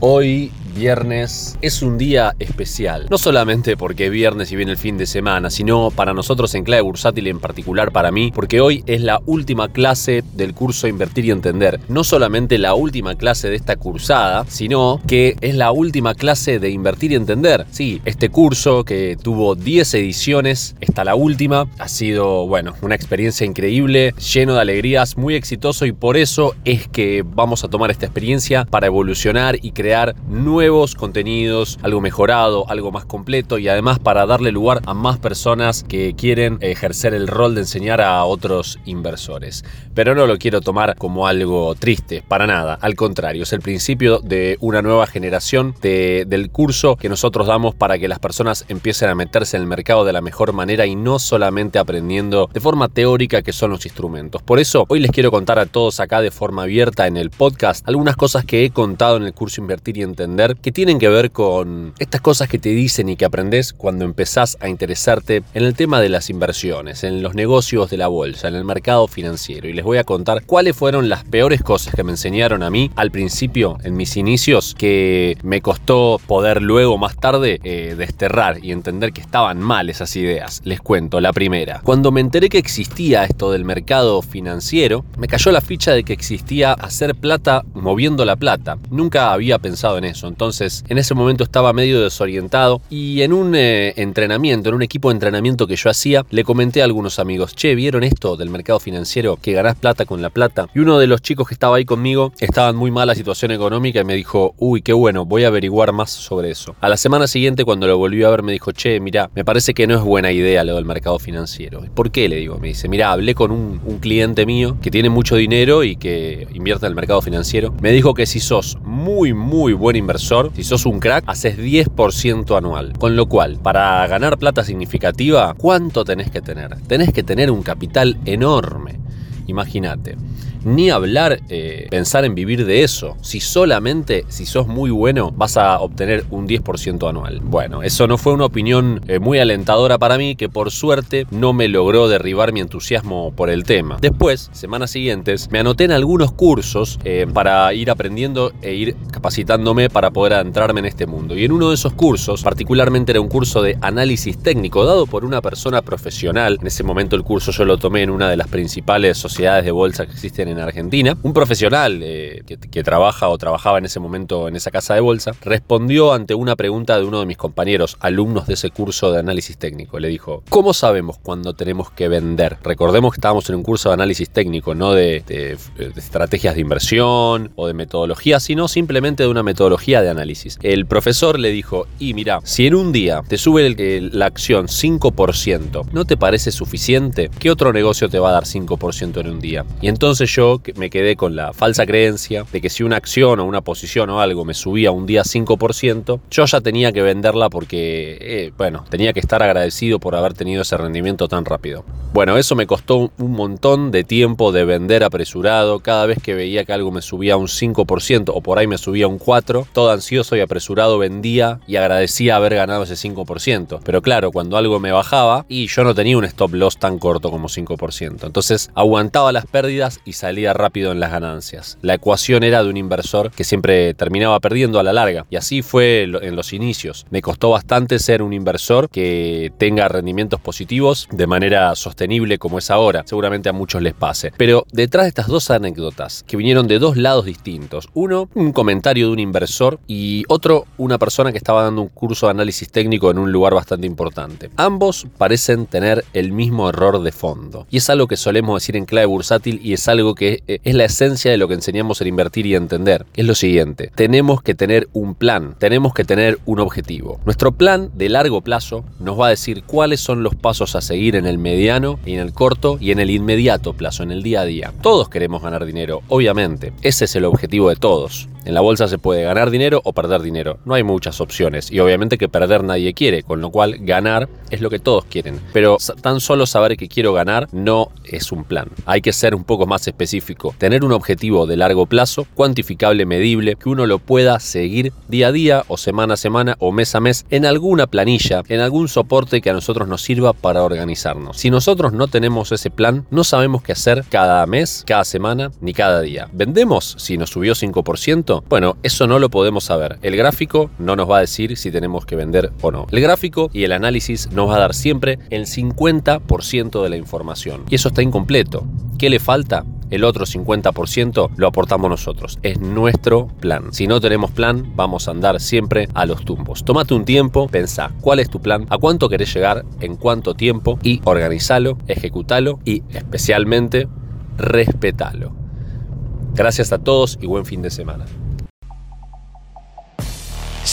Hoy viernes es un día especial. No solamente porque es viernes y viene el fin de semana, sino para nosotros en Clave Bursátil en particular para mí, porque hoy es la última clase del curso Invertir y Entender. No solamente la última clase de esta cursada, sino que es la última clase de Invertir y Entender. Sí, este curso que tuvo 10 ediciones, está la última, ha sido, bueno, una experiencia increíble, lleno de alegrías, muy exitoso y por eso es que vamos a tomar esta experiencia para evolucionar y nuevos contenidos, algo mejorado, algo más completo y además para darle lugar a más personas que quieren ejercer el rol de enseñar a otros inversores. Pero no lo quiero tomar como algo triste, para nada, al contrario, es el principio de una nueva generación del curso que nosotros damos para que las personas empiecen a meterse en el mercado de la mejor manera y no solamente aprendiendo de forma teórica que son los instrumentos. Por eso hoy les quiero contar a todos acá de forma abierta en el podcast algunas cosas que he contado en el curso Y Entender que tienen que ver con estas cosas que te dicen y que aprendes cuando empezás a interesarte en el tema de las inversiones, en los negocios de la bolsa, en el mercado financiero. Y les voy a contar cuáles fueron las peores cosas que me enseñaron a mí al principio, en mis inicios, que me costó poder luego más tarde eh, desterrar y entender que estaban mal esas ideas. Les cuento, la primera. Cuando me enteré que existía esto del mercado financiero, me cayó la ficha de que existía hacer plata moviendo la plata. Nunca había pensado en eso. Entonces, en ese momento estaba medio desorientado y en un eh, entrenamiento, en un equipo de entrenamiento que yo hacía, le comenté a algunos amigos, che, ¿vieron esto del mercado financiero? Que ganás plata con la plata. Y uno de los chicos que estaba ahí conmigo estaba en muy mala situación económica y me dijo, uy, qué bueno, voy a averiguar más sobre eso. A la semana siguiente, cuando lo volví a ver, me dijo, che, mira, me parece que no es buena idea lo del mercado financiero. ¿Por qué? Le digo, me dice, mira, hablé con un, un cliente mío que tiene mucho dinero y que invierte en el mercado financiero. Me dijo que si sos muy, muy buen inversor, si sos un crack, haces 10% anual. Con lo cual, para ganar plata significativa, ¿cuánto tenés que tener? Tenés que tener un capital enorme. Imagínate ni hablar, eh, pensar en vivir de eso. Si solamente, si sos muy bueno, vas a obtener un 10% anual. Bueno, eso no fue una opinión eh, muy alentadora para mí, que por suerte no me logró derribar mi entusiasmo por el tema. Después, semanas siguientes, me anoté en algunos cursos eh, para ir aprendiendo e ir capacitándome para poder adentrarme en este mundo. Y en uno de esos cursos, particularmente era un curso de análisis técnico dado por una persona profesional. En ese momento el curso yo lo tomé en una de las principales sociedades de bolsa que existen en Argentina, un profesional eh, que, trabaja o trabajaba en ese momento en esa casa de bolsa, respondió ante una pregunta de uno de mis compañeros, alumnos de ese curso de análisis técnico. Le dijo, ¿cómo sabemos cuándo tenemos que vender? Recordemos que estábamos en un curso de análisis técnico, no de, estrategias de inversión o de metodología, sino simplemente de una metodología de análisis. El profesor le dijo, y mira, si en un día te sube la acción 5%, ¿no te parece suficiente? ¿Qué otro negocio te va a dar 5% en un día? Y entonces yo me quedé con la falsa creencia de que si una acción o una posición o algo me subía un día 5%, yo ya tenía que venderla porque, eh, bueno, tenía que estar agradecido por haber tenido ese rendimiento tan rápido. Bueno, eso me costó un montón de tiempo de vender apresurado. Cada vez que veía que algo me subía un 5% o por ahí me subía un 4%, todo ansioso y apresurado vendía y agradecía haber ganado ese 5%. Pero claro, cuando algo me bajaba y yo no tenía un stop loss tan corto como 5%. Entonces aguantaba las pérdidas y salía rápido en las ganancias. La ecuación era de un inversor que siempre terminaba perdiendo a la larga. Y así fue en los inicios. Me costó bastante ser un inversor que tenga rendimientos positivos de manera sostenible como es ahora. Seguramente a muchos les pase. Pero detrás de estas dos anécdotas, que vinieron de dos lados distintos, uno, un comentario de un inversor y otro, una persona que estaba dando un curso de análisis técnico en un lugar bastante importante. Ambos parecen tener el mismo error de fondo. Y es algo que solemos decir en clave bursátil y es algo que eh, es la esencia de lo que enseñamos en invertir y entender. Es lo siguiente, tenemos que tener un plan, tenemos que tener un objetivo. Nuestro plan de largo plazo nos va a decir cuáles son los pasos a seguir en el mediano y en el corto y en el inmediato plazo, en el día a día. Todos queremos ganar dinero, obviamente. Ese es el objetivo de todos. En la bolsa se puede ganar dinero o perder dinero. No hay muchas opciones. Y obviamente que perder nadie quiere, con lo cual ganar es lo que todos quieren. Pero tan solo saber que quiero ganar no es un plan. Hay que ser un poco más específico. Tener un objetivo de largo plazo, cuantificable, medible, que uno lo pueda seguir día a día o semana a semana o mes a mes en alguna planilla, en algún soporte que a nosotros nos sirva para organizarnos. Si nosotros no tenemos ese plan, no sabemos qué hacer cada mes, cada semana ni cada día. ¿Vendemos si nos subió 5%? Bueno, eso no lo podemos saber. El gráfico no nos va a decir si tenemos que vender o no. El gráfico y el análisis nos va a dar siempre el 50% de la información. Y eso está incompleto. ¿Qué le falta? El otro 50% lo aportamos nosotros. Es nuestro plan. Si no tenemos plan, vamos a andar siempre a los tumbos. Tómate un tiempo, pensá cuál es tu plan, a cuánto querés llegar, en cuánto tiempo y organizalo, ejecutalo y especialmente respetalo. Gracias a todos y buen fin de semana.